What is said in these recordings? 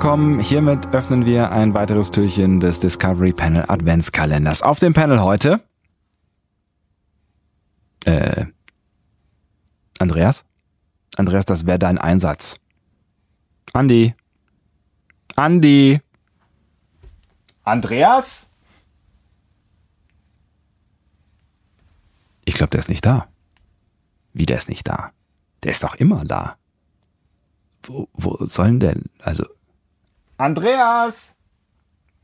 willkommen. Hiermit öffnen wir ein weiteres Türchen des Discovery Panel Adventskalenders. Auf dem Panel heute äh Andreas? Andreas, das wäre dein Einsatz. Andi. Andi. Andreas? Ich glaube, der ist nicht da. Wie, der ist nicht da? Der ist doch immer da. Wo, wo sollen denn, also. Andreas!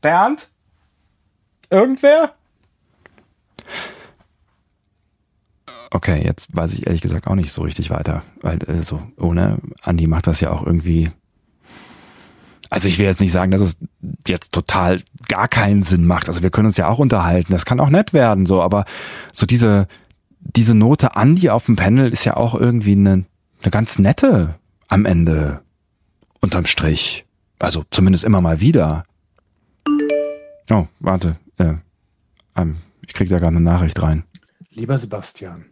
Bernd? Irgendwer? Okay, jetzt weiß ich ehrlich gesagt auch nicht so richtig weiter. Weil äh, so ohne Andi macht das ja auch irgendwie. Also ich will jetzt nicht sagen, dass es jetzt total gar keinen Sinn macht. Also wir können uns ja auch unterhalten. Das kann auch nett werden, so. Aber so diese diese Note Andi auf dem Panel ist ja auch irgendwie eine, eine ganz nette am Ende. Unterm Strich. Also zumindest immer mal wieder. Oh, warte. Äh, ähm, ich krieg da gerade eine Nachricht rein. Lieber Sebastian,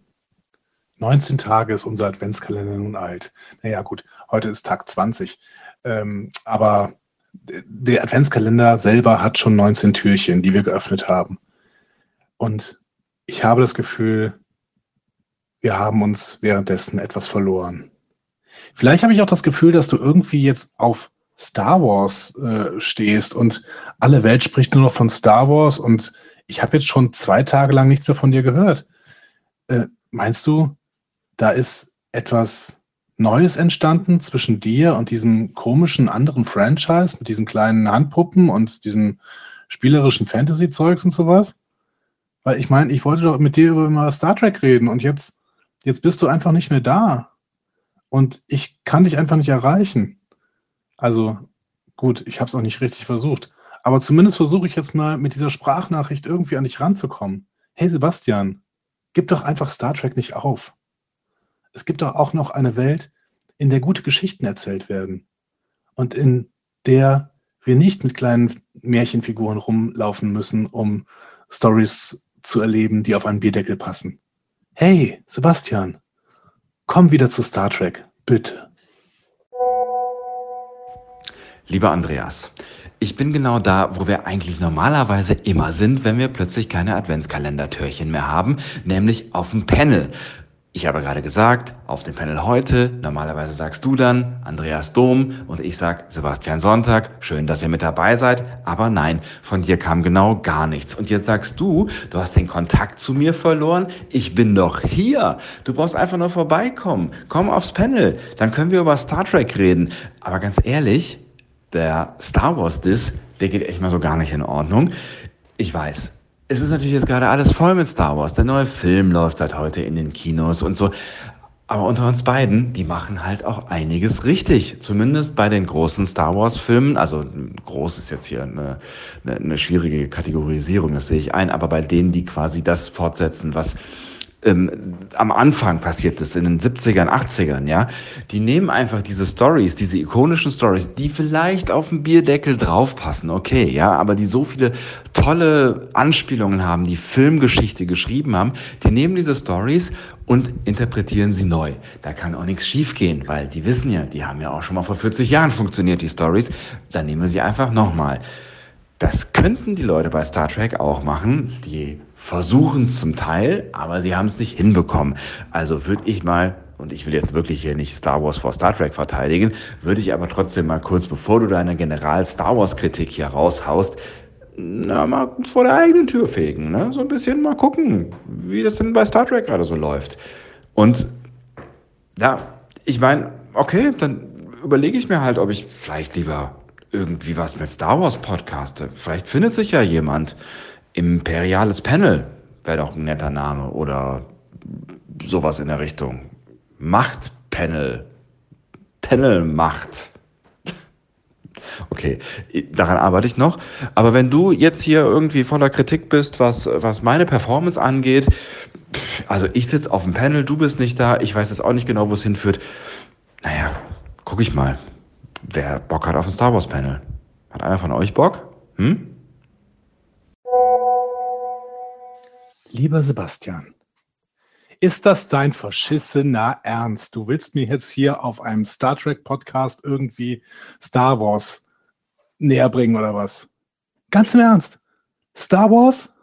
19 Tage ist unser Adventskalender nun alt. Naja, gut, heute ist Tag 20. Ähm, aber der Adventskalender selber hat schon 19 Türchen, die wir geöffnet haben. Und ich habe das Gefühl, wir haben uns währenddessen etwas verloren. Vielleicht habe ich auch das Gefühl, dass du irgendwie jetzt auf Star Wars äh, stehst und alle Welt spricht nur noch von Star Wars und ich habe jetzt schon zwei Tage lang nichts mehr von dir gehört. Äh, meinst du, da ist etwas Neues entstanden zwischen dir und diesem komischen anderen Franchise mit diesen kleinen Handpuppen und diesem spielerischen Fantasy-Zeugs und sowas? Weil ich meine, ich wollte doch mit dir über mal Star Trek reden und jetzt, jetzt bist du einfach nicht mehr da. Und ich kann dich einfach nicht erreichen. Also gut, ich habe es auch nicht richtig versucht. Aber zumindest versuche ich jetzt mal mit dieser Sprachnachricht irgendwie an dich ranzukommen. Hey Sebastian, gib doch einfach Star Trek nicht auf es gibt doch auch noch eine Welt, in der gute Geschichten erzählt werden und in der wir nicht mit kleinen Märchenfiguren rumlaufen müssen, um Stories zu erleben, die auf einen Bierdeckel passen. Hey, Sebastian, komm wieder zu Star Trek, bitte. Lieber Andreas, ich bin genau da, wo wir eigentlich normalerweise immer sind, wenn wir plötzlich keine Adventskalendertürchen mehr haben, nämlich auf dem Panel. Ich habe gerade gesagt, auf dem Panel heute, normalerweise sagst du dann Andreas Dom und ich sag Sebastian Sonntag, schön, dass ihr mit dabei seid, aber nein, von dir kam genau gar nichts. Und jetzt sagst du, du hast den Kontakt zu mir verloren, ich bin doch hier. Du brauchst einfach nur vorbeikommen, komm aufs Panel, dann können wir über Star Trek reden. Aber ganz ehrlich, der Star Wars Diss, der geht echt mal so gar nicht in Ordnung. Ich weiß, es ist natürlich jetzt gerade alles voll mit Star Wars. Der neue Film läuft seit heute in den Kinos und so. Aber unter uns beiden, die machen halt auch einiges richtig. Zumindest bei den großen Star Wars-Filmen. Also groß ist jetzt hier eine, eine, eine schwierige Kategorisierung, das sehe ich ein. Aber bei denen, die quasi das fortsetzen, was ähm, am Anfang passiert ist, in den 70ern, 80ern, ja, die nehmen einfach diese Stories, diese ikonischen Stories, die vielleicht auf dem Bierdeckel draufpassen, okay, ja, aber die so viele tolle Anspielungen haben, die Filmgeschichte geschrieben haben, die nehmen diese Stories und interpretieren sie neu. Da kann auch nichts schiefgehen, weil die wissen ja, die haben ja auch schon mal vor 40 Jahren funktioniert, die Stories. Dann nehmen wir sie einfach nochmal. Das könnten die Leute bei Star Trek auch machen. Die versuchen es zum Teil, aber sie haben es nicht hinbekommen. Also würde ich mal, und ich will jetzt wirklich hier nicht Star Wars vor Star Trek verteidigen, würde ich aber trotzdem mal kurz, bevor du deine General-Star Wars-Kritik hier raushaust, na, mal vor der eigenen Tür fegen, ne? So ein bisschen mal gucken, wie das denn bei Star Trek gerade so läuft. Und ja, ich meine, okay, dann überlege ich mir halt, ob ich vielleicht lieber irgendwie was mit Star Wars podcaste. Vielleicht findet sich ja jemand. Imperiales Panel wäre doch ein netter Name oder sowas in der Richtung. Machtpanel. Panelmacht. Okay, daran arbeite ich noch. Aber wenn du jetzt hier irgendwie voller Kritik bist, was, was meine Performance angeht, also ich sitze auf dem Panel, du bist nicht da, ich weiß jetzt auch nicht genau, wo es hinführt. Naja, guck ich mal. Wer Bock hat auf ein Star Wars Panel? Hat einer von euch Bock? Hm? Lieber Sebastian, ist das dein verschissener Ernst? Du willst mir jetzt hier auf einem Star Trek Podcast irgendwie Star Wars näher bringen oder was? Ganz im Ernst. Star Wars?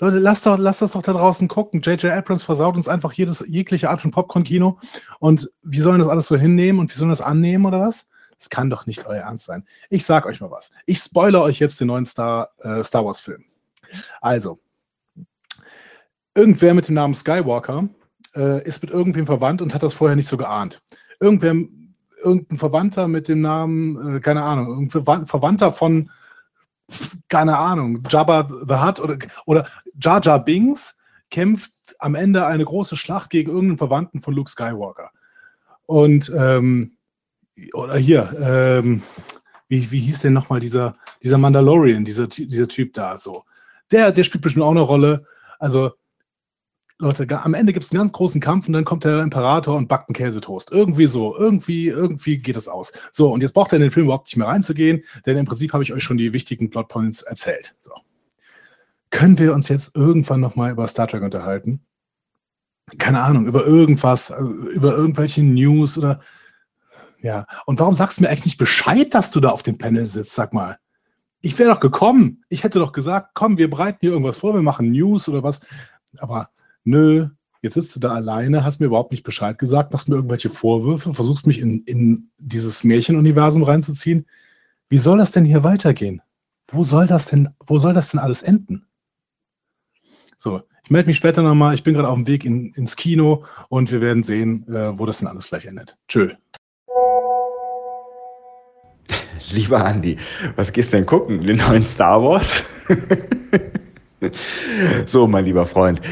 Leute, lasst, doch, lasst das doch da draußen gucken. J.J. Abrams versaut uns einfach jedes, jegliche Art von Popcorn-Kino. Und wie sollen das alles so hinnehmen und wie sollen das annehmen oder was? Das kann doch nicht euer Ernst sein. Ich sag euch mal was. Ich spoilere euch jetzt den neuen Star, äh, Star Wars-Film. Also, irgendwer mit dem Namen Skywalker äh, ist mit irgendwem verwandt und hat das vorher nicht so geahnt. Irgendwer, irgendein Verwandter mit dem Namen, äh, keine Ahnung, irgendein Verwandter von, keine Ahnung, Jabba the Hutt oder, oder Jar Jar Bings kämpft am Ende eine große Schlacht gegen irgendeinen Verwandten von Luke Skywalker. Und, ähm, oder hier, ähm, wie, wie hieß denn nochmal dieser, dieser Mandalorian, dieser, dieser Typ da so? Der, der spielt bestimmt auch eine Rolle. Also, Leute, am Ende gibt es einen ganz großen Kampf und dann kommt der Imperator und backt einen Käsetoast. Irgendwie so, irgendwie, irgendwie geht es aus. So, und jetzt braucht er in den Film überhaupt nicht mehr reinzugehen, denn im Prinzip habe ich euch schon die wichtigen Plotpoints erzählt. So. Können wir uns jetzt irgendwann nochmal über Star Trek unterhalten? Keine Ahnung, über irgendwas, also über irgendwelche News oder. Ja, und warum sagst du mir eigentlich nicht Bescheid, dass du da auf dem Panel sitzt? Sag mal. Ich wäre doch gekommen. Ich hätte doch gesagt, komm, wir bereiten hier irgendwas vor, wir machen News oder was. Aber nö, jetzt sitzt du da alleine, hast mir überhaupt nicht Bescheid gesagt, machst mir irgendwelche Vorwürfe, versuchst mich in, in dieses Märchenuniversum reinzuziehen. Wie soll das denn hier weitergehen? Wo soll das denn, wo soll das denn alles enden? So, ich melde mich später nochmal. Ich bin gerade auf dem Weg in, ins Kino und wir werden sehen, äh, wo das denn alles gleich endet. Tschö. Lieber Andi, was gehst denn gucken? Den neuen Star Wars? so, mein lieber Freund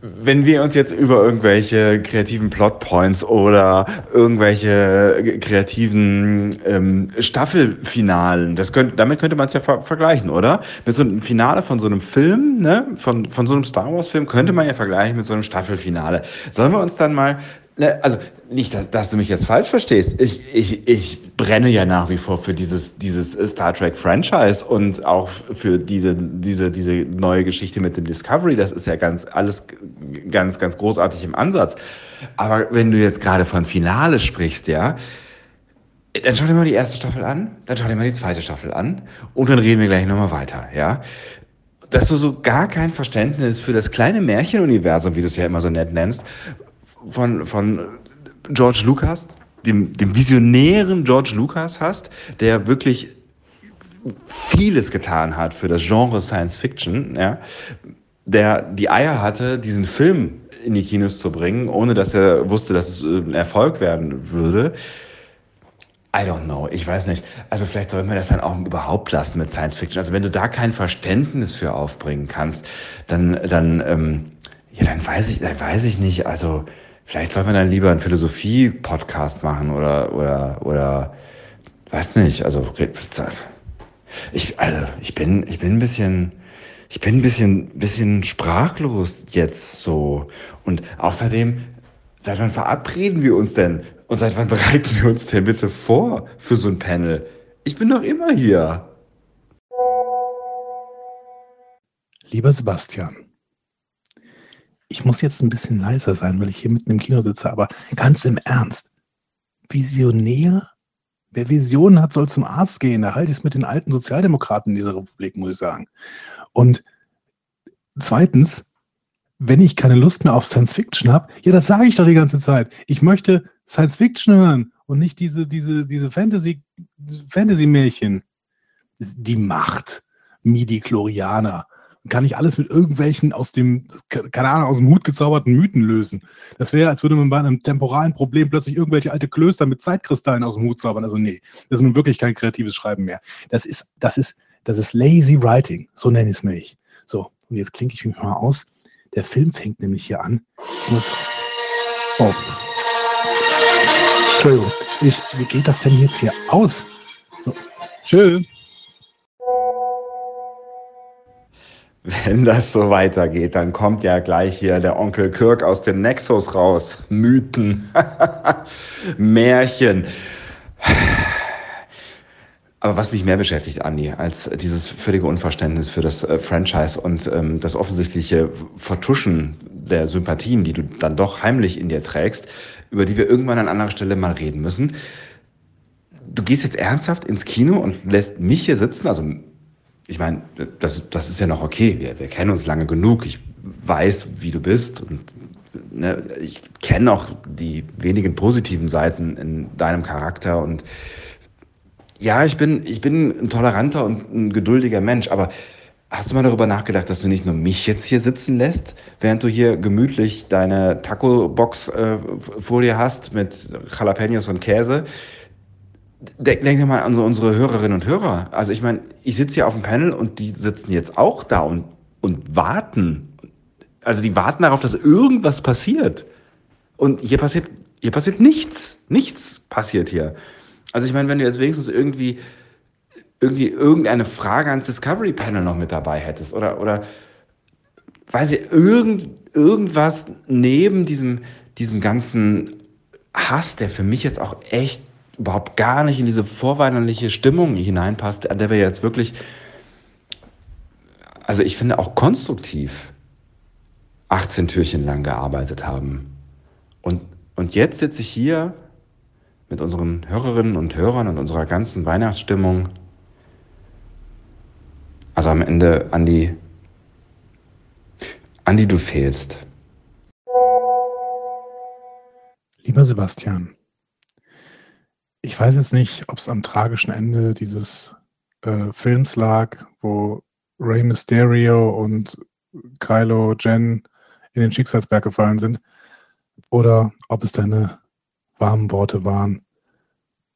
wenn wir uns jetzt über irgendwelche kreativen Plotpoints oder irgendwelche kreativen ähm, Staffelfinalen, das könnte, damit könnte man es ja ver vergleichen, oder? Mit so einem Finale von so einem Film, ne, von, von so einem Star Wars-Film, könnte man ja vergleichen mit so einem Staffelfinale. Sollen wir uns dann mal also nicht, dass, dass du mich jetzt falsch verstehst. Ich, ich, ich brenne ja nach wie vor für dieses, dieses Star Trek Franchise und auch für diese, diese, diese neue Geschichte mit dem Discovery. Das ist ja ganz, alles ganz, ganz großartig im Ansatz. Aber wenn du jetzt gerade von Finale sprichst, ja, dann schau dir mal die erste Staffel an, dann schau dir mal die zweite Staffel an und dann reden wir gleich nochmal weiter, ja dass du so gar kein Verständnis für das kleine Märchenuniversum, wie du es ja immer so nett nennst, von, von George Lucas, dem, dem visionären George Lucas hast, der wirklich vieles getan hat für das Genre Science Fiction, ja, der die Eier hatte, diesen Film in die Kinos zu bringen, ohne dass er wusste, dass es ein Erfolg werden würde. I don't know, ich weiß nicht. Also vielleicht sollten wir das dann auch überhaupt lassen mit Science Fiction. Also wenn du da kein Verständnis für aufbringen kannst, dann, dann, ähm, ja, dann weiß ich, dann weiß ich nicht. Also Vielleicht soll man dann lieber einen Philosophie-Podcast machen oder, oder, oder, weiß nicht, also, ich, also, ich bin, ich bin ein bisschen, ich bin ein bisschen, bisschen sprachlos jetzt so. Und außerdem, seit wann verabreden wir uns denn? Und seit wann bereiten wir uns denn bitte vor für so ein Panel? Ich bin doch immer hier. Lieber Sebastian, ich muss jetzt ein bisschen leiser sein, weil ich hier mitten im Kino sitze, aber ganz im Ernst. Visionär? Wer Visionen hat, soll zum Arzt gehen. Da halte ich es mit den alten Sozialdemokraten in dieser Republik, muss ich sagen. Und zweitens, wenn ich keine Lust mehr auf Science Fiction habe, ja, das sage ich doch die ganze Zeit. Ich möchte Science Fiction hören und nicht diese, diese, diese Fantasy, Fantasy-Märchen. Die Macht, Midi-Chlorianer kann ich alles mit irgendwelchen aus dem, keine Ahnung, aus dem Hut gezauberten Mythen lösen. Das wäre, als würde man bei einem temporalen Problem plötzlich irgendwelche alte Klöster mit Zeitkristallen aus dem Hut zaubern. Also nee, das ist nun wirklich kein kreatives Schreiben mehr. Das ist, das ist, das ist lazy writing. So nenne ich es mir ich. So, und jetzt klinke ich mich mal aus. Der Film fängt nämlich hier an. Oh. Entschuldigung. Ich, wie geht das denn jetzt hier aus? So. Tschüss. Wenn das so weitergeht, dann kommt ja gleich hier der Onkel Kirk aus dem Nexus raus. Mythen, Märchen. Aber was mich mehr beschäftigt, Andi, als dieses völlige Unverständnis für das äh, Franchise und ähm, das offensichtliche Vertuschen der Sympathien, die du dann doch heimlich in dir trägst, über die wir irgendwann an anderer Stelle mal reden müssen. du gehst jetzt ernsthaft ins Kino und lässt mich hier sitzen? Also, ich meine, das, das ist ja noch okay. Wir, wir kennen uns lange genug. Ich weiß, wie du bist und ne, ich kenne auch die wenigen positiven Seiten in deinem Charakter und ja, ich bin, ich bin ein toleranter und ein geduldiger Mensch, aber hast du mal darüber nachgedacht, dass du nicht nur mich jetzt hier sitzen lässt, während du hier gemütlich deine Taco-Box äh, vor dir hast mit Jalapenos und Käse? Denk, denk mal an so unsere Hörerinnen und Hörer. Also ich meine, ich sitze hier auf dem Panel und die sitzen jetzt auch da und, und warten. Also die warten darauf, dass irgendwas passiert. Und hier passiert, hier passiert nichts. Nichts passiert hier. Also ich meine, wenn du jetzt wenigstens irgendwie, irgendwie irgendeine Frage ans Discovery Panel noch mit dabei hättest oder, oder weiß ich, irgend, irgendwas neben diesem, diesem ganzen Hass, der für mich jetzt auch echt überhaupt gar nicht in diese vorweihnachtliche Stimmung hineinpasst, an der wir jetzt wirklich, also ich finde auch konstruktiv 18 Türchen lang gearbeitet haben. Und, und jetzt sitze ich hier mit unseren Hörerinnen und Hörern und unserer ganzen Weihnachtsstimmung. Also am Ende, Andi, Andi, du fehlst. Lieber Sebastian, ich weiß jetzt nicht, ob es am tragischen Ende dieses äh, Films lag, wo Rey Mysterio und Kylo Jen in den Schicksalsberg gefallen sind, oder ob es deine warmen Worte waren.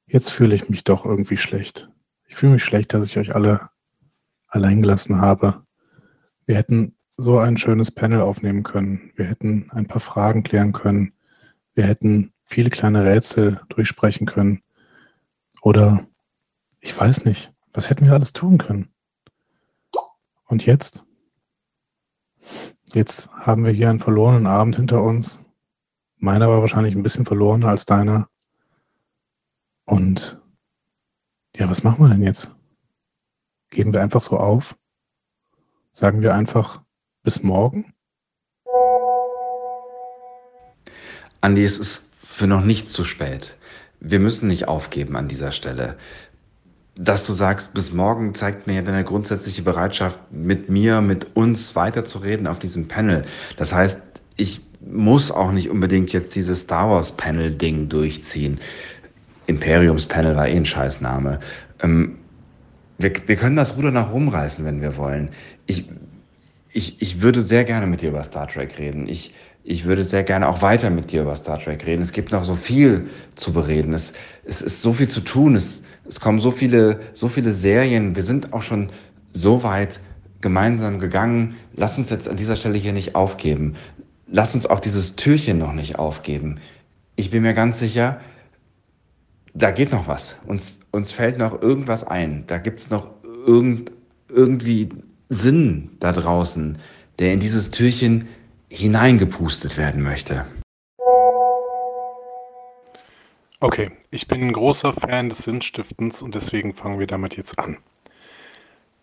Jetzt fühle ich mich doch irgendwie schlecht. Ich fühle mich schlecht, dass ich euch alle allein gelassen habe. Wir hätten so ein schönes Panel aufnehmen können. Wir hätten ein paar Fragen klären können. Wir hätten viele kleine Rätsel durchsprechen können. Oder ich weiß nicht, was hätten wir alles tun können? Und jetzt? Jetzt haben wir hier einen verlorenen Abend hinter uns. Meiner war wahrscheinlich ein bisschen verlorener als deiner. Und ja, was machen wir denn jetzt? Geben wir einfach so auf? Sagen wir einfach bis morgen? Andi, es ist für noch nichts zu spät. Wir müssen nicht aufgeben an dieser Stelle dass du sagst, bis morgen zeigt mir deine grundsätzliche Bereitschaft, mit mir, mit uns weiterzureden auf diesem Panel. Das heißt, ich muss auch nicht unbedingt jetzt dieses Star Wars Panel Ding durchziehen. Imperiums Panel war eh ein Scheißname. Ähm, wir, wir können das Ruder nach rumreißen, wenn wir wollen. Ich, ich, ich würde sehr gerne mit dir über Star Trek reden. Ich, ich würde sehr gerne auch weiter mit dir über Star Trek reden. Es gibt noch so viel zu bereden. Es, es ist so viel zu tun. Es, es kommen so viele, so viele Serien. Wir sind auch schon so weit gemeinsam gegangen. Lass uns jetzt an dieser Stelle hier nicht aufgeben. Lass uns auch dieses Türchen noch nicht aufgeben. Ich bin mir ganz sicher, da geht noch was. Uns, uns fällt noch irgendwas ein. Da gibt es noch irgend, irgendwie Sinn da draußen, der in dieses Türchen hineingepustet werden möchte. Okay, ich bin ein großer Fan des Sinnstiftens und deswegen fangen wir damit jetzt an.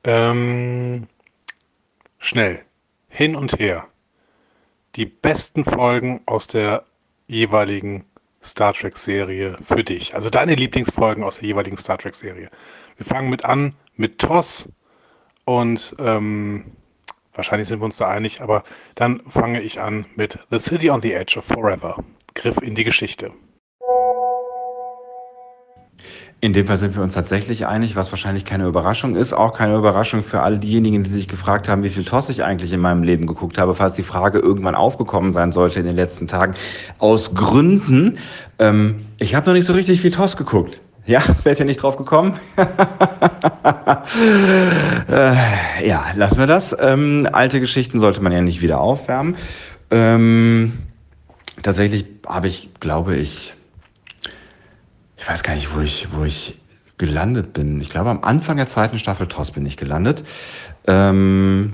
Ähm, schnell, hin und her. Die besten Folgen aus der jeweiligen Star Trek-Serie für dich. Also deine Lieblingsfolgen aus der jeweiligen Star Trek-Serie. Wir fangen mit an mit TOS und ähm, wahrscheinlich sind wir uns da einig, aber dann fange ich an mit The City on the Edge of Forever. Griff in die Geschichte. In dem Fall sind wir uns tatsächlich einig, was wahrscheinlich keine Überraschung ist. Auch keine Überraschung für all diejenigen, die sich gefragt haben, wie viel TOS ich eigentlich in meinem Leben geguckt habe, falls die Frage irgendwann aufgekommen sein sollte in den letzten Tagen. Aus Gründen, ähm, ich habe noch nicht so richtig viel TOS geguckt. Ja, wärt ihr nicht drauf gekommen? äh, ja, lassen wir das. Ähm, alte Geschichten sollte man ja nicht wieder aufwärmen. Ähm, tatsächlich habe ich, glaube ich, ich weiß gar nicht, wo ich, wo ich gelandet bin. Ich glaube, am Anfang der zweiten Staffel TOS bin ich gelandet. Ähm,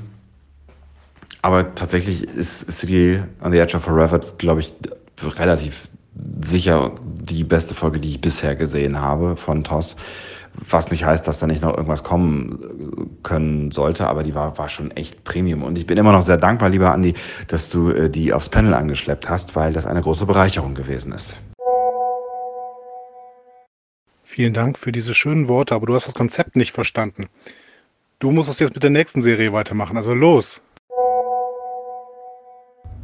aber tatsächlich ist City on the Edge of Forever, glaube ich, relativ sicher die beste Folge, die ich bisher gesehen habe von TOS. Was nicht heißt, dass da nicht noch irgendwas kommen können sollte, aber die war, war schon echt Premium. Und ich bin immer noch sehr dankbar, lieber Andi, dass du äh, die aufs Panel angeschleppt hast, weil das eine große Bereicherung gewesen ist. Vielen Dank für diese schönen Worte, aber du hast das Konzept nicht verstanden. Du musst das jetzt mit der nächsten Serie weitermachen, also los.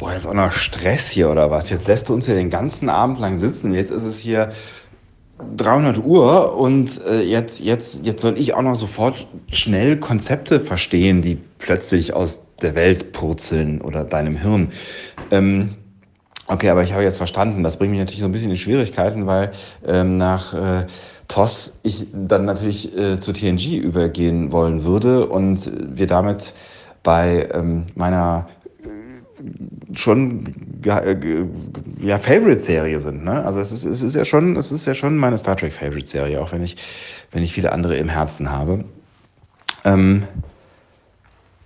Boah, jetzt auch noch Stress hier oder was? Jetzt lässt du uns hier den ganzen Abend lang sitzen. Jetzt ist es hier 300 Uhr und äh, jetzt, jetzt, jetzt soll ich auch noch sofort schnell Konzepte verstehen, die plötzlich aus der Welt purzeln oder deinem Hirn. Ähm, okay, aber ich habe jetzt verstanden. Das bringt mich natürlich so ein bisschen in Schwierigkeiten, weil ähm, nach äh, TOS ich dann natürlich äh, zu TNG übergehen wollen würde und wir damit bei ähm, meiner schon ja Favorite-Serie sind. Ne? Also es ist, es ist ja schon, es ist ja schon meine Star Trek Favorite-Serie, auch wenn ich, wenn ich viele andere im Herzen habe. Ähm,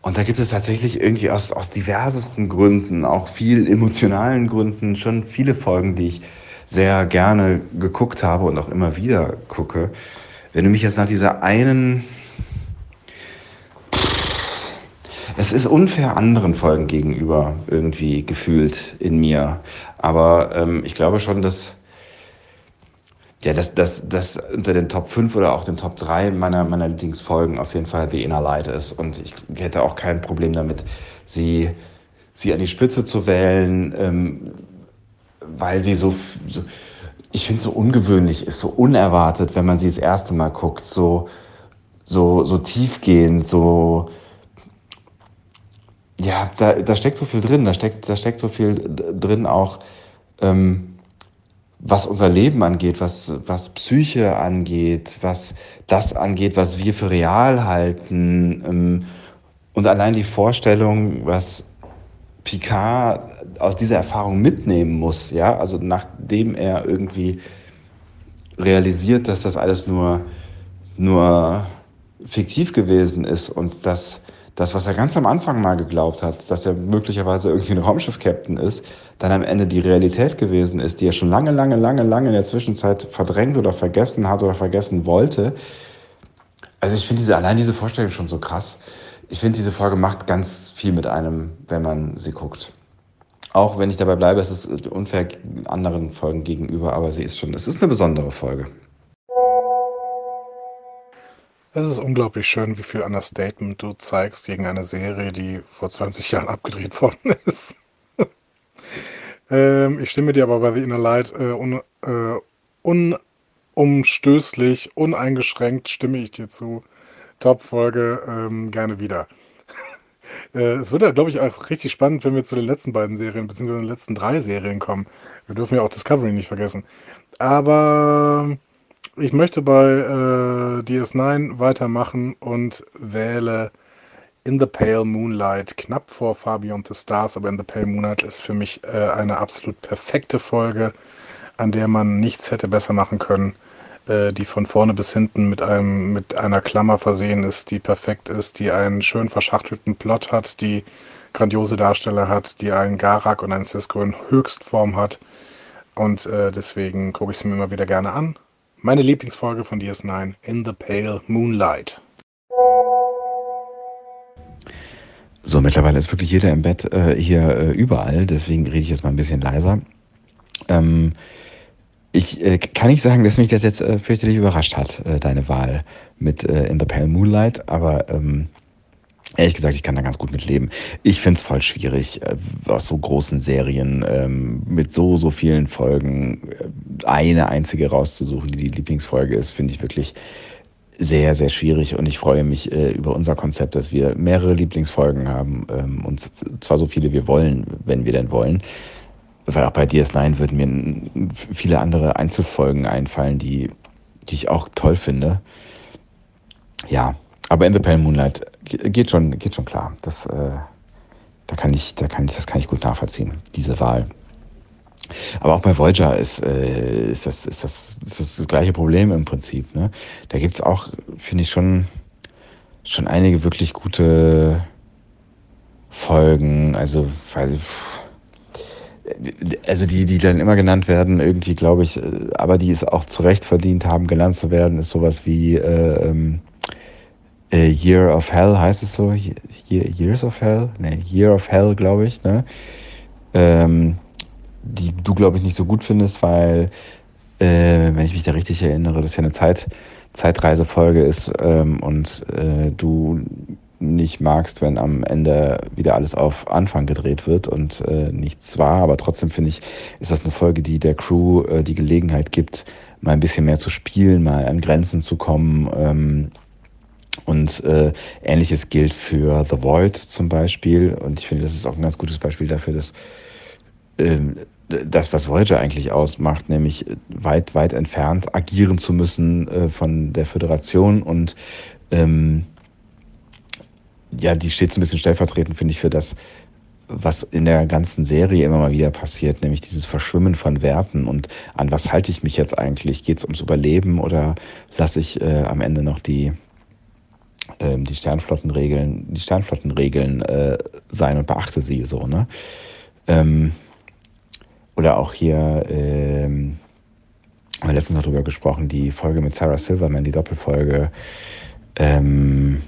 und da gibt es tatsächlich irgendwie aus, aus diversesten Gründen, auch viel emotionalen Gründen, schon viele Folgen, die ich sehr gerne geguckt habe und auch immer wieder gucke. Wenn du mich jetzt nach dieser einen es ist unfair anderen Folgen gegenüber irgendwie gefühlt in mir. Aber ähm, ich glaube schon, dass ja, dass das, das unter den Top 5 oder auch den Top 3 meiner, meiner Lieblingsfolgen auf jeden Fall The Inner Light ist. Und ich hätte auch kein Problem damit, sie, sie an die Spitze zu wählen, ähm, weil sie so, so ich finde, so ungewöhnlich ist, so unerwartet, wenn man sie das erste Mal guckt, so, so, so tiefgehend, so, ja, da, da steckt so viel drin, da steckt, da steckt so viel drin auch, ähm, was unser Leben angeht, was, was Psyche angeht, was das angeht, was wir für real halten. Ähm, und allein die Vorstellung, was Picard aus dieser Erfahrung mitnehmen muss, ja, also nachdem er irgendwie realisiert, dass das alles nur, nur fiktiv gewesen ist und dass das, was er ganz am Anfang mal geglaubt hat, dass er möglicherweise irgendwie ein Raumschiff-Captain ist, dann am Ende die Realität gewesen ist, die er schon lange, lange, lange, lange in der Zwischenzeit verdrängt oder vergessen hat oder vergessen wollte. Also ich finde diese, allein diese Vorstellung schon so krass. Ich finde, diese Folge macht ganz viel mit einem, wenn man sie guckt. Auch wenn ich dabei bleibe, es ist unfair anderen Folgen gegenüber, aber sie ist schon, es ist eine besondere Folge. Es ist unglaublich schön, wie viel Understatement du zeigst gegen eine Serie, die vor 20 Jahren abgedreht worden ist. ähm, ich stimme dir aber bei The Inner Light äh, un, äh, unumstößlich, uneingeschränkt stimme ich dir zu. Top-Folge ähm, gerne wieder. äh, es wird ja, glaube ich, auch richtig spannend, wenn wir zu den letzten beiden Serien, beziehungsweise den letzten drei Serien kommen. Wir dürfen ja auch Discovery nicht vergessen. Aber ich möchte bei äh, DS9 weitermachen und wähle In the Pale Moonlight, knapp vor Beyond the Stars, aber In the Pale Moonlight ist für mich äh, eine absolut perfekte Folge, an der man nichts hätte besser machen können, äh, die von vorne bis hinten mit, einem, mit einer Klammer versehen ist, die perfekt ist, die einen schön verschachtelten Plot hat, die grandiose Darsteller hat, die einen Garak und einen Cisco in Höchstform hat. Und äh, deswegen gucke ich sie mir immer wieder gerne an meine Lieblingsfolge von DS9, In the Pale Moonlight. So, mittlerweile ist wirklich jeder im Bett äh, hier äh, überall, deswegen rede ich jetzt mal ein bisschen leiser. Ähm, ich äh, kann nicht sagen, dass mich das jetzt äh, fürchterlich überrascht hat, äh, deine Wahl mit äh, In the Pale Moonlight, aber ähm, Ehrlich gesagt, ich kann da ganz gut mit leben. Ich finde es voll schwierig, äh, aus so großen Serien ähm, mit so, so vielen Folgen äh, eine einzige rauszusuchen, die die Lieblingsfolge ist, finde ich wirklich sehr, sehr schwierig. Und ich freue mich äh, über unser Konzept, dass wir mehrere Lieblingsfolgen haben ähm, und zwar so viele wir wollen, wenn wir denn wollen. Weil auch bei DS9 würden mir viele andere Einzelfolgen einfallen, die, die ich auch toll finde. Ja, aber in the Pale Moonlight geht schon, geht schon klar. Das, äh, da kann ich, da kann ich, das kann ich gut nachvollziehen, diese Wahl. Aber auch bei Voyager ist, äh, ist, das, ist, das, ist das das gleiche Problem im Prinzip. Ne? Da gibt es auch, finde ich, schon, schon einige wirklich gute Folgen. Also, weil, also die, die dann immer genannt werden, irgendwie glaube ich, äh, aber die es auch zu Recht verdient haben, genannt zu werden, ist sowas wie äh, ähm, äh, Year of Hell heißt es so? Year, Years of Hell? Ne, Year of Hell, glaube ich, ne? Ähm, die du, glaube ich, nicht so gut findest, weil äh, wenn ich mich da richtig erinnere, das ja eine Zeit, Zeitreisefolge ist ähm, und äh, du nicht magst, wenn am Ende wieder alles auf Anfang gedreht wird und äh, nichts war. Aber trotzdem finde ich, ist das eine Folge, die der Crew äh, die Gelegenheit gibt, mal ein bisschen mehr zu spielen, mal an Grenzen zu kommen. Ähm, und äh, ähnliches gilt für The Void zum Beispiel. Und ich finde, das ist auch ein ganz gutes Beispiel dafür, dass ähm, das, was Voyager eigentlich ausmacht, nämlich weit, weit entfernt agieren zu müssen äh, von der Föderation und ähm, ja, die steht so ein bisschen stellvertretend, finde ich, für das, was in der ganzen Serie immer mal wieder passiert, nämlich dieses Verschwimmen von Werten und an was halte ich mich jetzt eigentlich? Geht es ums Überleben oder lasse ich äh, am Ende noch die, äh, die Sternflottenregeln, die Sternflottenregeln äh, sein und beachte sie so, ne? Ähm, oder auch hier, ähm, haben wir letztens noch drüber gesprochen, die Folge mit Sarah Silverman, die Doppelfolge, ähm,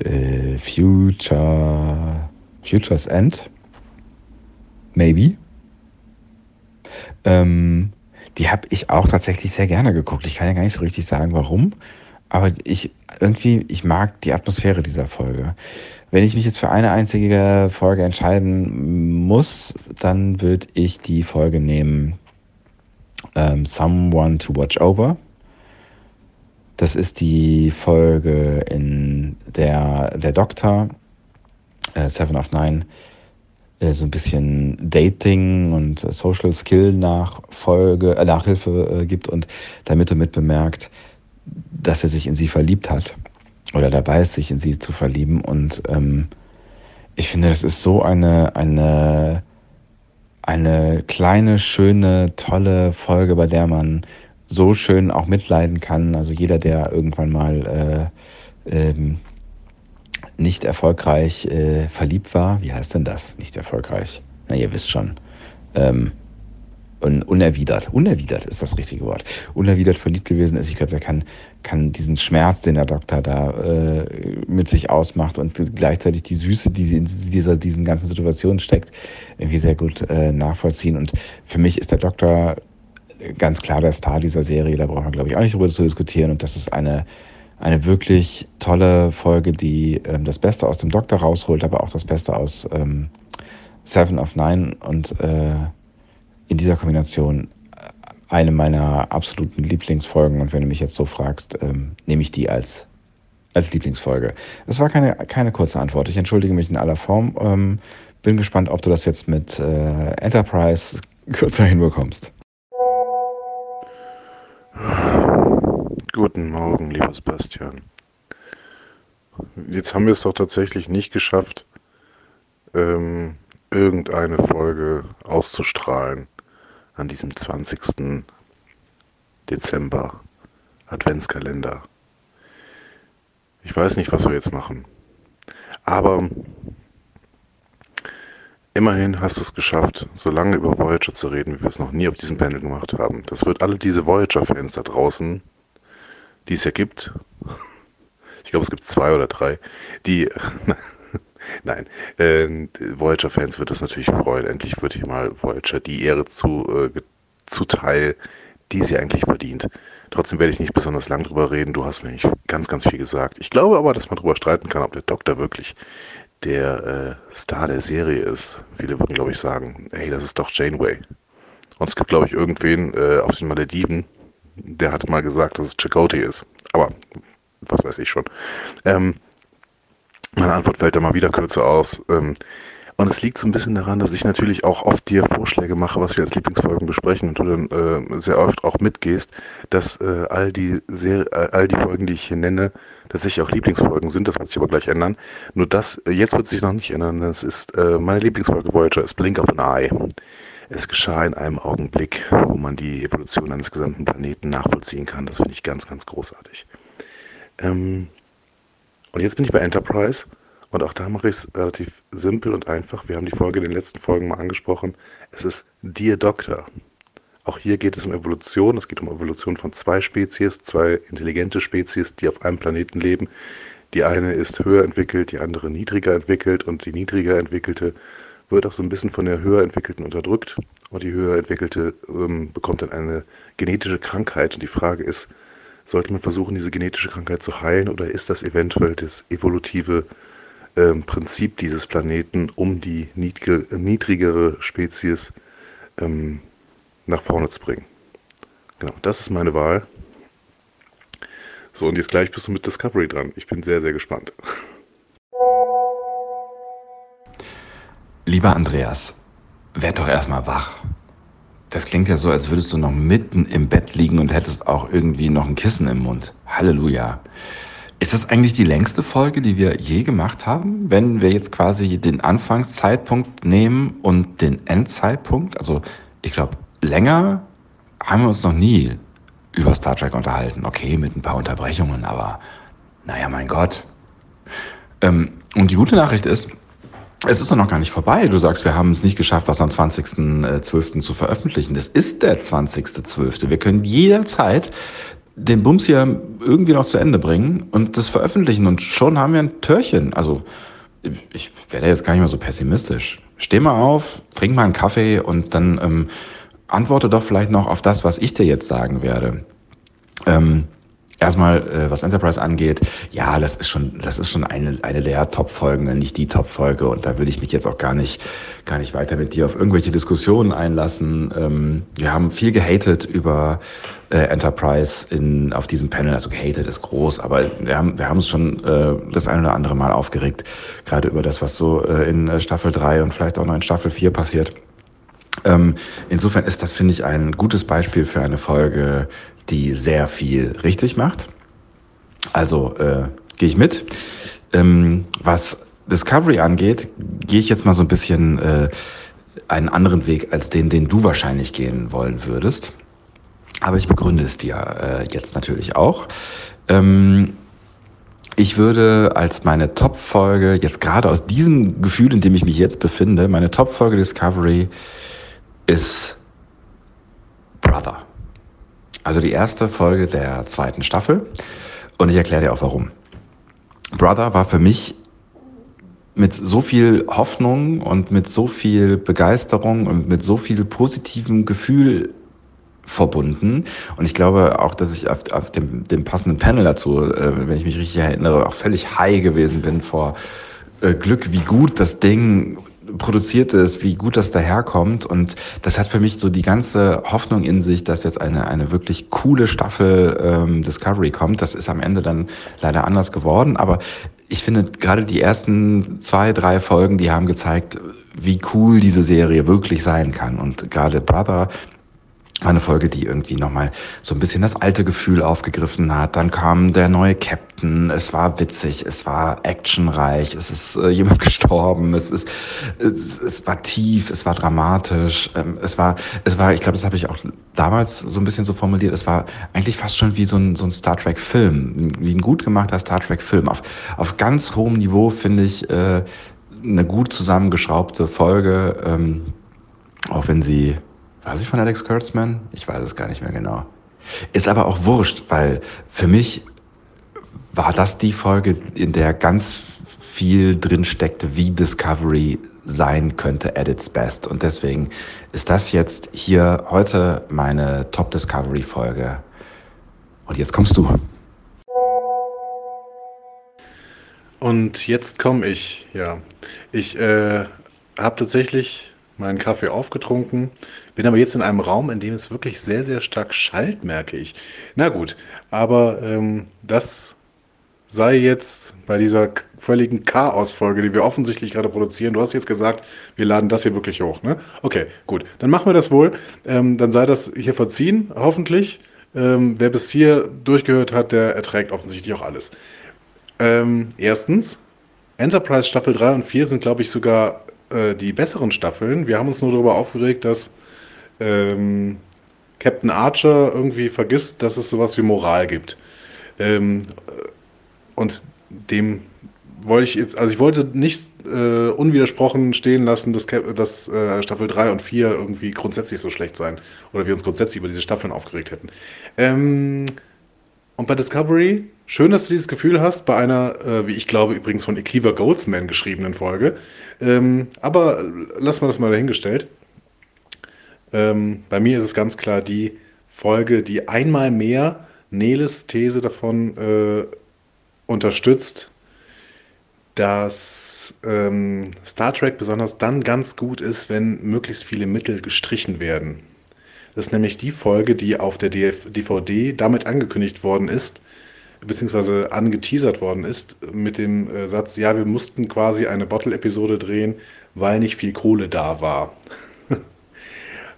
äh, Future, Future's End, maybe. Ähm, die habe ich auch tatsächlich sehr gerne geguckt. Ich kann ja gar nicht so richtig sagen, warum, aber ich irgendwie, ich mag die Atmosphäre dieser Folge. Wenn ich mich jetzt für eine einzige Folge entscheiden muss, dann würde ich die Folge nehmen ähm, Someone to Watch Over. Das ist die Folge, in der der Doktor, äh, Seven of Nine, äh, so ein bisschen Dating und Social Skill Nachfolge, äh, Nachhilfe äh, gibt und damit und mit bemerkt, dass er sich in sie verliebt hat oder dabei ist, sich in sie zu verlieben. Und ähm, ich finde, das ist so eine, eine, eine kleine, schöne, tolle Folge, bei der man so schön auch mitleiden kann. Also jeder, der irgendwann mal äh, ähm, nicht erfolgreich äh, verliebt war, wie heißt denn das? Nicht erfolgreich. Na, ihr wisst schon. Ähm, unerwidert, unerwidert ist das richtige Wort, unerwidert verliebt gewesen ist. Ich glaube, der kann, kann diesen Schmerz, den der Doktor da äh, mit sich ausmacht und gleichzeitig die Süße, die in dieser, diesen ganzen Situationen steckt, irgendwie sehr gut äh, nachvollziehen. Und für mich ist der Doktor ganz klar der Star dieser Serie. Da braucht man, glaube ich, auch nicht drüber zu diskutieren. Und das ist eine, eine wirklich tolle Folge, die ähm, das Beste aus dem Doktor rausholt, aber auch das Beste aus ähm, Seven of Nine. Und äh, in dieser Kombination äh, eine meiner absoluten Lieblingsfolgen. Und wenn du mich jetzt so fragst, ähm, nehme ich die als, als Lieblingsfolge. Das war keine, keine kurze Antwort. Ich entschuldige mich in aller Form. Ähm, bin gespannt, ob du das jetzt mit äh, Enterprise kürzer hinbekommst. Guten Morgen, lieber Sebastian. Jetzt haben wir es doch tatsächlich nicht geschafft, ähm, irgendeine Folge auszustrahlen an diesem 20. Dezember Adventskalender. Ich weiß nicht, was wir jetzt machen. Aber immerhin hast du es geschafft, so lange über Voyager zu reden, wie wir es noch nie auf diesem Panel gemacht haben. Das wird alle diese Voyager-Fans da draußen, die es ja gibt, ich glaube, es gibt zwei oder drei, die Nein, äh, Voyager-Fans wird das natürlich freuen. Endlich wird hier mal Voyager die Ehre zu, äh, zuteil, die sie eigentlich verdient. Trotzdem werde ich nicht besonders lang drüber reden. Du hast nämlich ganz, ganz viel gesagt. Ich glaube aber, dass man darüber streiten kann, ob der Doktor wirklich der äh, Star der Serie ist. Viele würden, glaube ich, sagen, hey, das ist doch Janeway. Und es gibt, glaube ich, irgendwen äh, auf den Malediven, der hat mal gesagt, dass es Chakotay ist. Aber was weiß ich schon. Ähm, meine Antwort fällt da mal wieder kürzer aus. Ähm, und es liegt so ein bisschen daran, dass ich natürlich auch oft dir Vorschläge mache, was wir als Lieblingsfolgen besprechen und du dann äh, sehr oft auch mitgehst, dass äh, all die sehr, äh, all die Folgen, die ich hier nenne, tatsächlich auch Lieblingsfolgen sind. Das wird sich aber gleich ändern. Nur das, jetzt wird sich noch nicht ändern. Das ist meine Lieblingsfolge Voyager ist Blink of an Eye. Es geschah in einem Augenblick, wo man die Evolution eines gesamten Planeten nachvollziehen kann. Das finde ich ganz, ganz großartig. Ähm, und jetzt bin ich bei Enterprise und auch da mache ich es relativ simpel und einfach. Wir haben die Folge in den letzten Folgen mal angesprochen. Es ist Dear Doctor. Auch hier geht es um Evolution. Es geht um Evolution von zwei Spezies, zwei intelligente Spezies, die auf einem Planeten leben. Die eine ist höher entwickelt, die andere niedriger entwickelt und die niedriger entwickelte wird auch so ein bisschen von der höher entwickelten unterdrückt und die höher entwickelte ähm, bekommt dann eine genetische Krankheit und die Frage ist, sollte man versuchen, diese genetische Krankheit zu heilen oder ist das eventuell das evolutive ähm, Prinzip dieses Planeten, um die niedrigere Spezies ähm, nach vorne zu bringen? Genau, das ist meine Wahl. So, und jetzt gleich bist du mit Discovery dran. Ich bin sehr, sehr gespannt. Lieber Andreas, werd doch erstmal wach. Das klingt ja so, als würdest du noch mitten im Bett liegen und hättest auch irgendwie noch ein Kissen im Mund. Halleluja. Ist das eigentlich die längste Folge, die wir je gemacht haben? Wenn wir jetzt quasi den Anfangszeitpunkt nehmen und den Endzeitpunkt, also ich glaube, länger haben wir uns noch nie über Star Trek unterhalten. Okay, mit ein paar Unterbrechungen, aber naja, mein Gott. Ähm, und die gute Nachricht ist, es ist doch noch gar nicht vorbei. Du sagst, wir haben es nicht geschafft, was am 20.12. zu veröffentlichen. Das ist der 20.12. Wir können jederzeit den Bums hier irgendwie noch zu Ende bringen und das veröffentlichen und schon haben wir ein Törchen. Also ich werde jetzt gar nicht mehr so pessimistisch. Steh mal auf, trink mal einen Kaffee und dann ähm, antworte doch vielleicht noch auf das, was ich dir jetzt sagen werde. Ähm, Erstmal, äh, was Enterprise angeht, ja, das ist schon, das ist schon eine, eine der Top-Folgen, nicht die Top-Folge. Und da würde ich mich jetzt auch gar nicht, gar nicht weiter mit dir auf irgendwelche Diskussionen einlassen. Ähm, wir haben viel gehatet über äh, Enterprise in, auf diesem Panel. Also gehatet ist groß, aber wir haben, wir haben uns schon äh, das ein oder andere Mal aufgeregt, gerade über das, was so äh, in äh, Staffel 3 und vielleicht auch noch in Staffel 4 passiert. Ähm, insofern ist das, finde ich, ein gutes Beispiel für eine Folge, die sehr viel richtig macht. Also äh, gehe ich mit. Ähm, was Discovery angeht, gehe ich jetzt mal so ein bisschen äh, einen anderen Weg als den, den du wahrscheinlich gehen wollen würdest. Aber ich begründe es dir äh, jetzt natürlich auch. Ähm, ich würde als meine Top-Folge, jetzt gerade aus diesem Gefühl, in dem ich mich jetzt befinde, meine Top-Folge Discovery ist Brother. Also die erste Folge der zweiten Staffel. Und ich erkläre dir auch warum. Brother war für mich mit so viel Hoffnung und mit so viel Begeisterung und mit so viel positivem Gefühl verbunden. Und ich glaube auch, dass ich auf, auf dem, dem passenden Panel dazu, äh, wenn ich mich richtig erinnere, auch völlig high gewesen bin vor äh, Glück, wie gut das Ding produziert ist, wie gut das daherkommt. Und das hat für mich so die ganze Hoffnung in sich, dass jetzt eine, eine wirklich coole Staffel ähm, Discovery kommt. Das ist am Ende dann leider anders geworden. Aber ich finde, gerade die ersten zwei, drei Folgen, die haben gezeigt, wie cool diese Serie wirklich sein kann. Und gerade Brother eine Folge, die irgendwie nochmal so ein bisschen das alte Gefühl aufgegriffen hat. Dann kam der neue Captain. Es war witzig, es war actionreich, es ist äh, jemand gestorben, es ist, es, es war tief, es war dramatisch, ähm, es war, es war, ich glaube, das habe ich auch damals so ein bisschen so formuliert. Es war eigentlich fast schon wie so ein, so ein Star Trek Film, wie ein gut gemachter Star Trek Film. Auf, auf ganz hohem Niveau finde ich äh, eine gut zusammengeschraubte Folge, ähm, auch wenn sie war sie von Alex Kurtzman? Ich weiß es gar nicht mehr genau. Ist aber auch wurscht, weil für mich war das die Folge, in der ganz viel drin steckte, wie Discovery sein könnte at its best. Und deswegen ist das jetzt hier heute meine Top Discovery Folge. Und jetzt kommst du. Und jetzt komme ich, ja. Ich äh, habe tatsächlich meinen Kaffee aufgetrunken, bin aber jetzt in einem Raum, in dem es wirklich sehr, sehr stark schallt, merke ich. Na gut, aber ähm, das sei jetzt bei dieser völligen Chaos-Folge, die wir offensichtlich gerade produzieren. Du hast jetzt gesagt, wir laden das hier wirklich hoch, ne? Okay, gut. Dann machen wir das wohl. Ähm, dann sei das hier verziehen, hoffentlich. Ähm, wer bis hier durchgehört hat, der erträgt offensichtlich auch alles. Ähm, erstens, Enterprise Staffel 3 und 4 sind, glaube ich, sogar äh, die besseren Staffeln. Wir haben uns nur darüber aufgeregt, dass ähm, Captain Archer irgendwie vergisst, dass es sowas wie Moral gibt. Ähm, und dem wollte ich jetzt, also ich wollte nicht äh, unwidersprochen stehen lassen, dass, dass äh, Staffel 3 und 4 irgendwie grundsätzlich so schlecht sein oder wir uns grundsätzlich über diese Staffeln aufgeregt hätten. Ähm, und bei Discovery Schön, dass du dieses Gefühl hast bei einer, äh, wie ich glaube, übrigens von Ekiva Goldsman geschriebenen Folge. Ähm, aber lassen wir das mal dahingestellt. Ähm, bei mir ist es ganz klar die Folge, die einmal mehr Neles These davon äh, unterstützt, dass ähm, Star Trek besonders dann ganz gut ist, wenn möglichst viele Mittel gestrichen werden. Das ist nämlich die Folge, die auf der DVD damit angekündigt worden ist, beziehungsweise angeteasert worden ist mit dem äh, Satz, ja, wir mussten quasi eine Bottle-Episode drehen, weil nicht viel Kohle da war.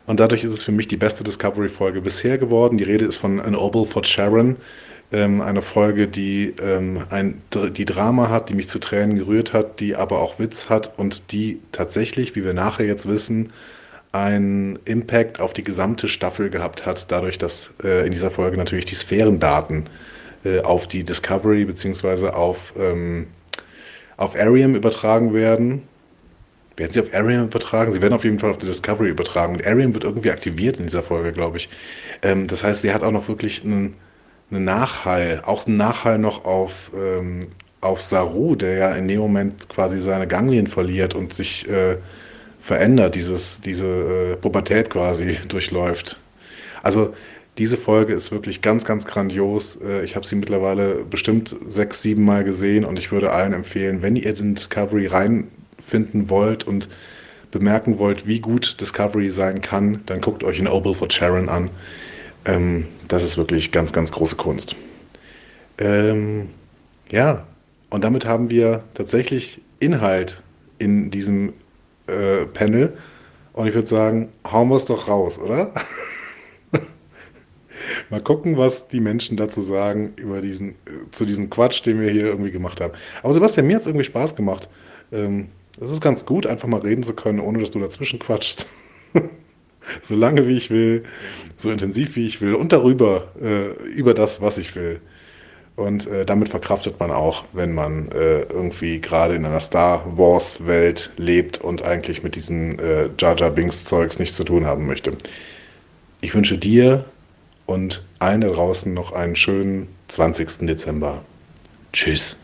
Und dadurch ist es für mich die beste Discovery-Folge bisher geworden. Die Rede ist von An Obel for Sharon, ähm, eine Folge, die ähm, ein, die Drama hat, die mich zu Tränen gerührt hat, die aber auch Witz hat und die tatsächlich, wie wir nachher jetzt wissen, einen Impact auf die gesamte Staffel gehabt hat, dadurch, dass äh, in dieser Folge natürlich die Sphärendaten äh, auf die Discovery bzw. auf, ähm, auf Arium übertragen werden. Werden sie auf Arium übertragen? Sie werden auf jeden Fall auf die Discovery übertragen. Und Arium wird irgendwie aktiviert in dieser Folge, glaube ich. Ähm, das heißt, sie hat auch noch wirklich einen, einen Nachhall, auch einen Nachhall noch auf, ähm, auf Saru, der ja in dem Moment quasi seine Ganglien verliert und sich äh, verändert, dieses, diese äh, Pubertät quasi durchläuft. Also diese Folge ist wirklich ganz, ganz grandios. Äh, ich habe sie mittlerweile bestimmt sechs, sieben Mal gesehen und ich würde allen empfehlen, wenn ihr in Discovery reinfinden wollt und bemerken wollt, wie gut Discovery sein kann, dann guckt euch in Obel for Sharon an. Ähm, das ist wirklich ganz, ganz große Kunst. Ähm, ja, und damit haben wir tatsächlich Inhalt in diesem äh, Panel. Und ich würde sagen, hauen wir es doch raus, oder? Mal gucken, was die Menschen dazu sagen über diesen, äh, zu diesem Quatsch, den wir hier irgendwie gemacht haben. Aber Sebastian, mir hat es irgendwie Spaß gemacht. Ähm, es ist ganz gut, einfach mal reden zu können, ohne dass du dazwischen quatschst. so lange wie ich will, so intensiv wie ich will und darüber, äh, über das, was ich will. Und äh, damit verkraftet man auch, wenn man äh, irgendwie gerade in einer Star Wars-Welt lebt und eigentlich mit diesen äh, Jar Jar Binks-Zeugs nichts zu tun haben möchte. Ich wünsche dir und allen da draußen noch einen schönen 20. Dezember. Tschüss.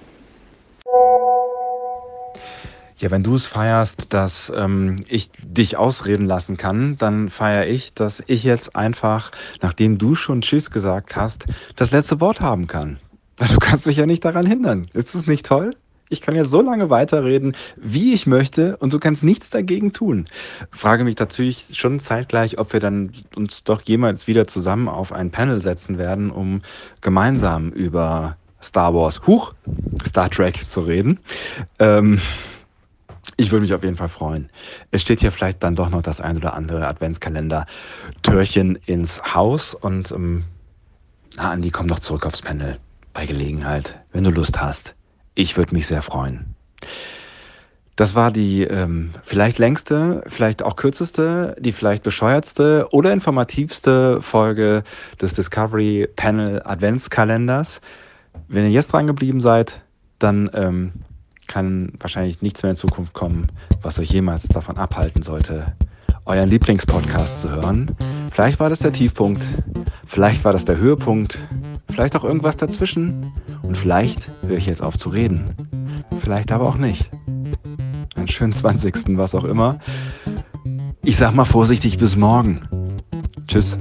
Ja, wenn du es feierst, dass ähm, ich dich ausreden lassen kann, dann feiere ich, dass ich jetzt einfach, nachdem du schon Tschüss gesagt hast, das letzte Wort haben kann. Weil du kannst mich ja nicht daran hindern. Ist das nicht toll? Ich kann ja so lange weiterreden, wie ich möchte, und du kannst nichts dagegen tun. Frage mich natürlich schon zeitgleich, ob wir dann uns doch jemals wieder zusammen auf ein Panel setzen werden, um gemeinsam über Star Wars, Huch, Star Trek zu reden. Ähm, ich würde mich auf jeden Fall freuen. Es steht hier vielleicht dann doch noch das ein oder andere Adventskalender-Türchen ins Haus und ähm, na, Andi, komm doch zurück aufs Panel bei Gelegenheit, wenn du Lust hast. Ich würde mich sehr freuen. Das war die ähm, vielleicht längste, vielleicht auch kürzeste, die vielleicht bescheuertste oder informativste Folge des Discovery Panel Adventskalenders. Wenn ihr jetzt dran geblieben seid, dann ähm, kann wahrscheinlich nichts mehr in Zukunft kommen, was euch jemals davon abhalten sollte, euren Lieblingspodcast zu hören. Vielleicht war das der Tiefpunkt, vielleicht war das der Höhepunkt, vielleicht auch irgendwas dazwischen und vielleicht höre ich jetzt auf zu reden. Vielleicht aber auch nicht. Einen schönen 20. was auch immer. Ich sag mal vorsichtig bis morgen. Tschüss.